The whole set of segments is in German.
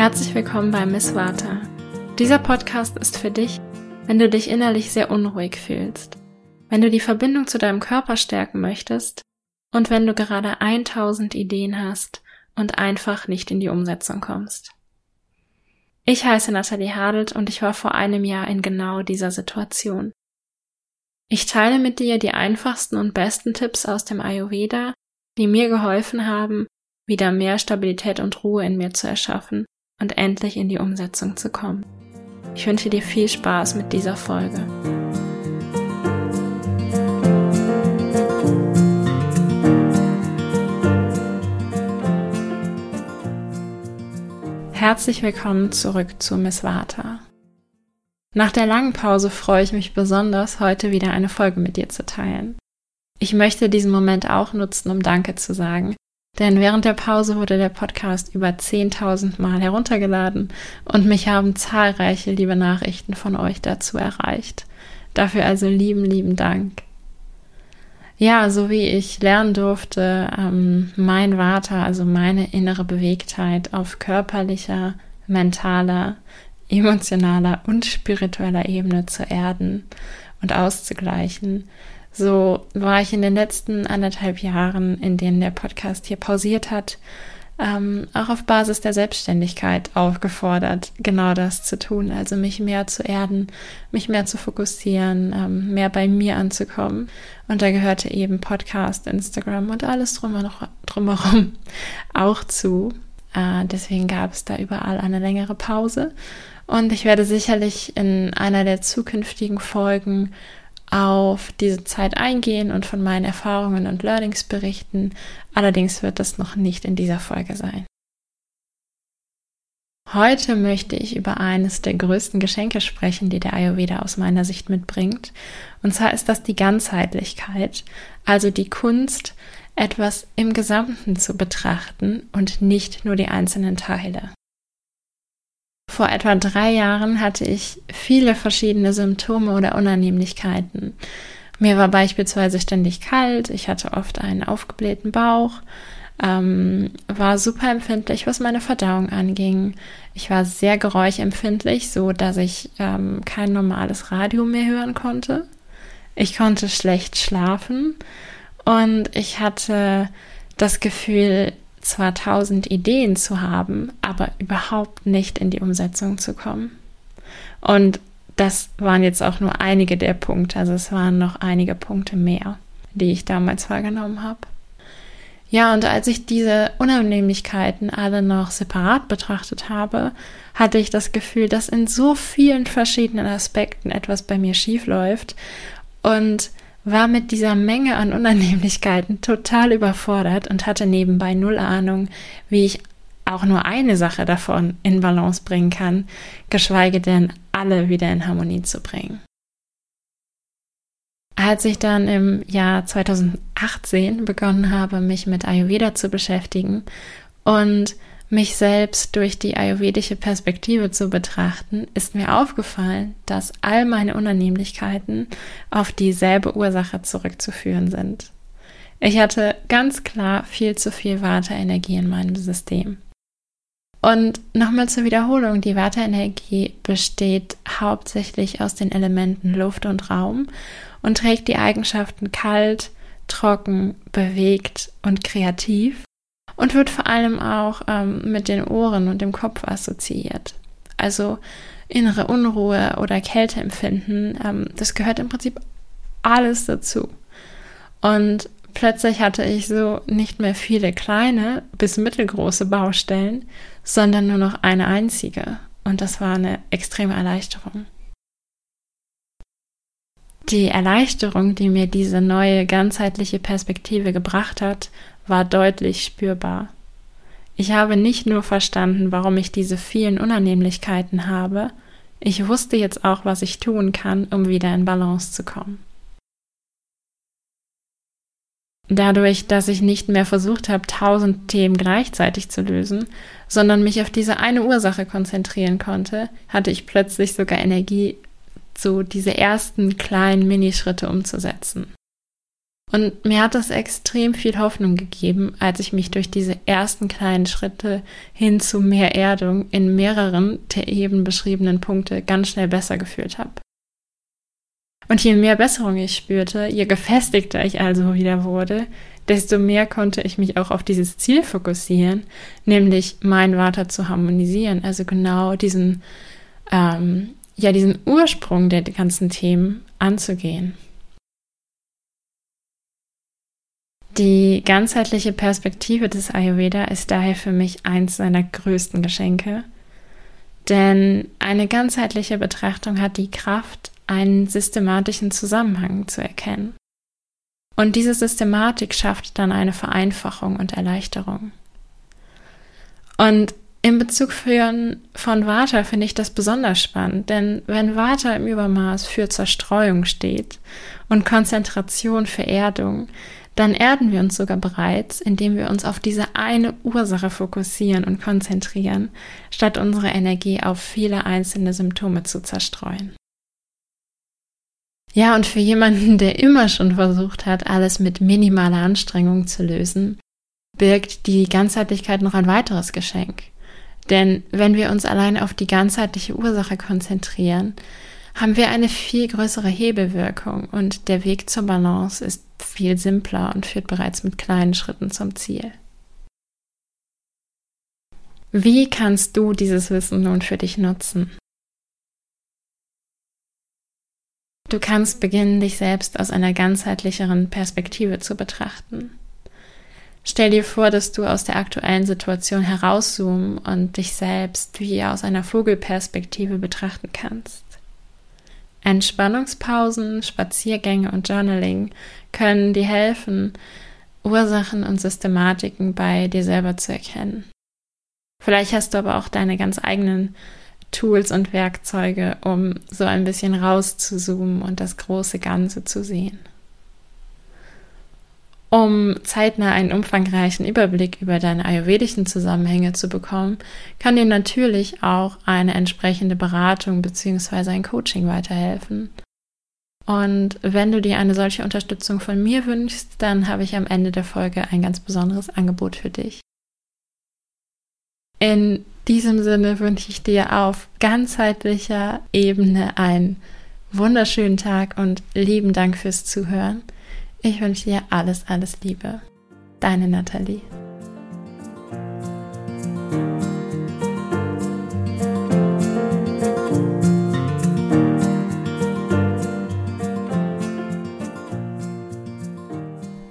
Herzlich willkommen bei Miss Vata. Dieser Podcast ist für dich, wenn du dich innerlich sehr unruhig fühlst, wenn du die Verbindung zu deinem Körper stärken möchtest und wenn du gerade 1000 Ideen hast und einfach nicht in die Umsetzung kommst. Ich heiße Nathalie Hadelt und ich war vor einem Jahr in genau dieser Situation. Ich teile mit dir die einfachsten und besten Tipps aus dem Ayurveda, die mir geholfen haben, wieder mehr Stabilität und Ruhe in mir zu erschaffen und endlich in die Umsetzung zu kommen. Ich wünsche dir viel Spaß mit dieser Folge. Herzlich willkommen zurück zu Miss Vata. Nach der langen Pause freue ich mich besonders, heute wieder eine Folge mit dir zu teilen. Ich möchte diesen Moment auch nutzen, um Danke zu sagen, denn während der Pause wurde der Podcast über 10.000 Mal heruntergeladen und mich haben zahlreiche liebe Nachrichten von euch dazu erreicht. Dafür also lieben, lieben Dank. Ja, so wie ich lernen durfte, ähm, mein Vater, also meine innere Bewegtheit auf körperlicher, mentaler, emotionaler und spiritueller Ebene zu erden und auszugleichen, so war ich in den letzten anderthalb Jahren, in denen der Podcast hier pausiert hat, ähm, auch auf Basis der Selbstständigkeit aufgefordert, genau das zu tun, also mich mehr zu erden, mich mehr zu fokussieren, ähm, mehr bei mir anzukommen. Und da gehörte eben Podcast, Instagram und alles drumherum auch zu. Äh, deswegen gab es da überall eine längere Pause. Und ich werde sicherlich in einer der zukünftigen Folgen auf diese Zeit eingehen und von meinen Erfahrungen und Learnings berichten. Allerdings wird das noch nicht in dieser Folge sein. Heute möchte ich über eines der größten Geschenke sprechen, die der Ayurveda aus meiner Sicht mitbringt. Und zwar ist das die Ganzheitlichkeit, also die Kunst, etwas im Gesamten zu betrachten und nicht nur die einzelnen Teile. Vor etwa drei Jahren hatte ich viele verschiedene Symptome oder Unannehmlichkeiten. Mir war beispielsweise ständig kalt, ich hatte oft einen aufgeblähten Bauch, ähm, war super empfindlich, was meine Verdauung anging. Ich war sehr geräuschempfindlich, so dass ich ähm, kein normales Radio mehr hören konnte. Ich konnte schlecht schlafen und ich hatte das Gefühl, zwar tausend Ideen zu haben, aber überhaupt nicht in die Umsetzung zu kommen. Und das waren jetzt auch nur einige der Punkte, also es waren noch einige Punkte mehr, die ich damals wahrgenommen habe. Ja, und als ich diese Unannehmlichkeiten alle noch separat betrachtet habe, hatte ich das Gefühl, dass in so vielen verschiedenen Aspekten etwas bei mir schief läuft und war mit dieser Menge an Unannehmlichkeiten total überfordert und hatte nebenbei null Ahnung, wie ich auch nur eine Sache davon in Balance bringen kann, geschweige denn alle wieder in Harmonie zu bringen. Als ich dann im Jahr 2018 begonnen habe, mich mit Ayurveda zu beschäftigen und mich selbst durch die ayurvedische Perspektive zu betrachten, ist mir aufgefallen, dass all meine Unannehmlichkeiten auf dieselbe Ursache zurückzuführen sind. Ich hatte ganz klar viel zu viel Warteenergie in meinem System. Und nochmal zur Wiederholung, die Warteenergie besteht hauptsächlich aus den Elementen Luft und Raum und trägt die Eigenschaften kalt, trocken, bewegt und kreativ und wird vor allem auch ähm, mit den Ohren und dem Kopf assoziiert. Also innere Unruhe oder Kälteempfinden, ähm, das gehört im Prinzip alles dazu. Und plötzlich hatte ich so nicht mehr viele kleine bis mittelgroße Baustellen, sondern nur noch eine einzige. Und das war eine extreme Erleichterung. Die Erleichterung, die mir diese neue ganzheitliche Perspektive gebracht hat, war deutlich spürbar. Ich habe nicht nur verstanden, warum ich diese vielen Unannehmlichkeiten habe, ich wusste jetzt auch, was ich tun kann, um wieder in Balance zu kommen. Dadurch, dass ich nicht mehr versucht habe, tausend Themen gleichzeitig zu lösen, sondern mich auf diese eine Ursache konzentrieren konnte, hatte ich plötzlich sogar Energie, so diese ersten kleinen Minischritte umzusetzen. Und mir hat das extrem viel Hoffnung gegeben, als ich mich durch diese ersten kleinen Schritte hin zu mehr Erdung in mehreren der eben beschriebenen Punkte ganz schnell besser gefühlt habe. Und je mehr Besserung ich spürte, je gefestigter ich also wieder wurde, desto mehr konnte ich mich auch auf dieses Ziel fokussieren, nämlich mein Vater zu harmonisieren, also genau diesen, ähm, ja, diesen Ursprung der ganzen Themen anzugehen. Die ganzheitliche Perspektive des Ayurveda ist daher für mich eins seiner größten Geschenke, denn eine ganzheitliche Betrachtung hat die Kraft, einen systematischen Zusammenhang zu erkennen. Und diese Systematik schafft dann eine Vereinfachung und Erleichterung. Und in Bezug von, Vata finde ich das besonders spannend, denn wenn Vata im Übermaß für Zerstreuung steht und Konzentration für Erdung, dann erden wir uns sogar bereits, indem wir uns auf diese eine Ursache fokussieren und konzentrieren, statt unsere Energie auf viele einzelne Symptome zu zerstreuen. Ja, und für jemanden, der immer schon versucht hat, alles mit minimaler Anstrengung zu lösen, birgt die Ganzheitlichkeit noch ein weiteres Geschenk. Denn wenn wir uns allein auf die ganzheitliche Ursache konzentrieren, haben wir eine viel größere Hebelwirkung und der Weg zur Balance ist viel simpler und führt bereits mit kleinen Schritten zum Ziel. Wie kannst du dieses Wissen nun für dich nutzen? Du kannst beginnen, dich selbst aus einer ganzheitlicheren Perspektive zu betrachten. Stell dir vor, dass du aus der aktuellen Situation herauszoomen und dich selbst wie aus einer Vogelperspektive betrachten kannst. Entspannungspausen, Spaziergänge und Journaling können dir helfen, Ursachen und Systematiken bei dir selber zu erkennen. Vielleicht hast du aber auch deine ganz eigenen Tools und Werkzeuge, um so ein bisschen rauszuzoomen und das große Ganze zu sehen. Um zeitnah einen umfangreichen Überblick über deine ayurvedischen Zusammenhänge zu bekommen, kann dir natürlich auch eine entsprechende Beratung bzw. ein Coaching weiterhelfen. Und wenn du dir eine solche Unterstützung von mir wünschst, dann habe ich am Ende der Folge ein ganz besonderes Angebot für dich. In diesem Sinne wünsche ich dir auf ganzheitlicher Ebene einen wunderschönen Tag und lieben Dank fürs Zuhören. Ich wünsche dir alles, alles Liebe. Deine Nathalie.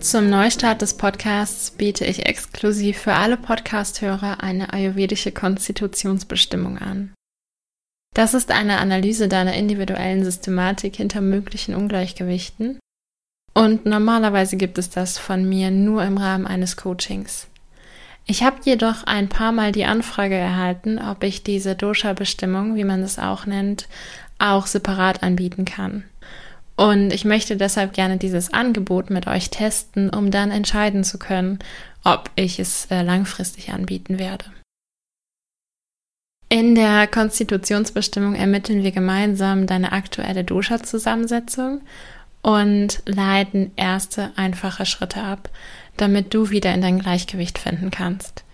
Zum Neustart des Podcasts biete ich exklusiv für alle Podcasthörer eine ayurvedische Konstitutionsbestimmung an. Das ist eine Analyse deiner individuellen Systematik hinter möglichen Ungleichgewichten und normalerweise gibt es das von mir nur im Rahmen eines Coachings. Ich habe jedoch ein paar Mal die Anfrage erhalten, ob ich diese Dosha-Bestimmung, wie man es auch nennt, auch separat anbieten kann. Und ich möchte deshalb gerne dieses Angebot mit euch testen, um dann entscheiden zu können, ob ich es äh, langfristig anbieten werde. In der Konstitutionsbestimmung ermitteln wir gemeinsam deine aktuelle Dosha-Zusammensetzung und leiten erste einfache Schritte ab, damit du wieder in dein Gleichgewicht finden kannst.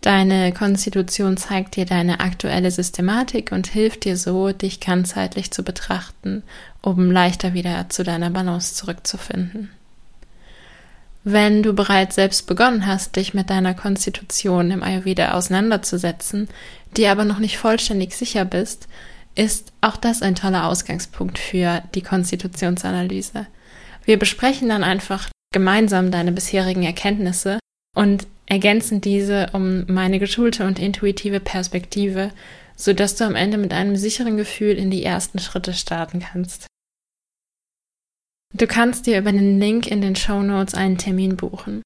Deine Konstitution zeigt dir deine aktuelle Systematik und hilft dir so, dich ganzheitlich zu betrachten, um leichter wieder zu deiner Balance zurückzufinden. Wenn du bereits selbst begonnen hast, dich mit deiner Konstitution im Ayurveda auseinanderzusetzen, dir aber noch nicht vollständig sicher bist, ist auch das ein toller Ausgangspunkt für die Konstitutionsanalyse. Wir besprechen dann einfach gemeinsam deine bisherigen Erkenntnisse und ergänzen diese um meine geschulte und intuitive Perspektive, sodass du am Ende mit einem sicheren Gefühl in die ersten Schritte starten kannst. Du kannst dir über den Link in den Show Notes einen Termin buchen.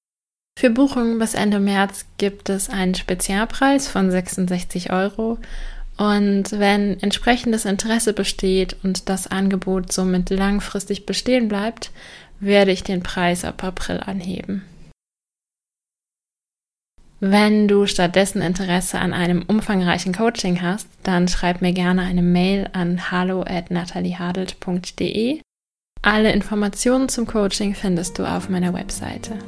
Für Buchungen bis Ende März gibt es einen Spezialpreis von 66 Euro und wenn entsprechendes Interesse besteht und das Angebot somit langfristig bestehen bleibt, werde ich den Preis ab April anheben. Wenn du stattdessen Interesse an einem umfangreichen Coaching hast, dann schreib mir gerne eine Mail an hallo@nataliehadelt.de Alle Informationen zum Coaching findest du auf meiner Webseite.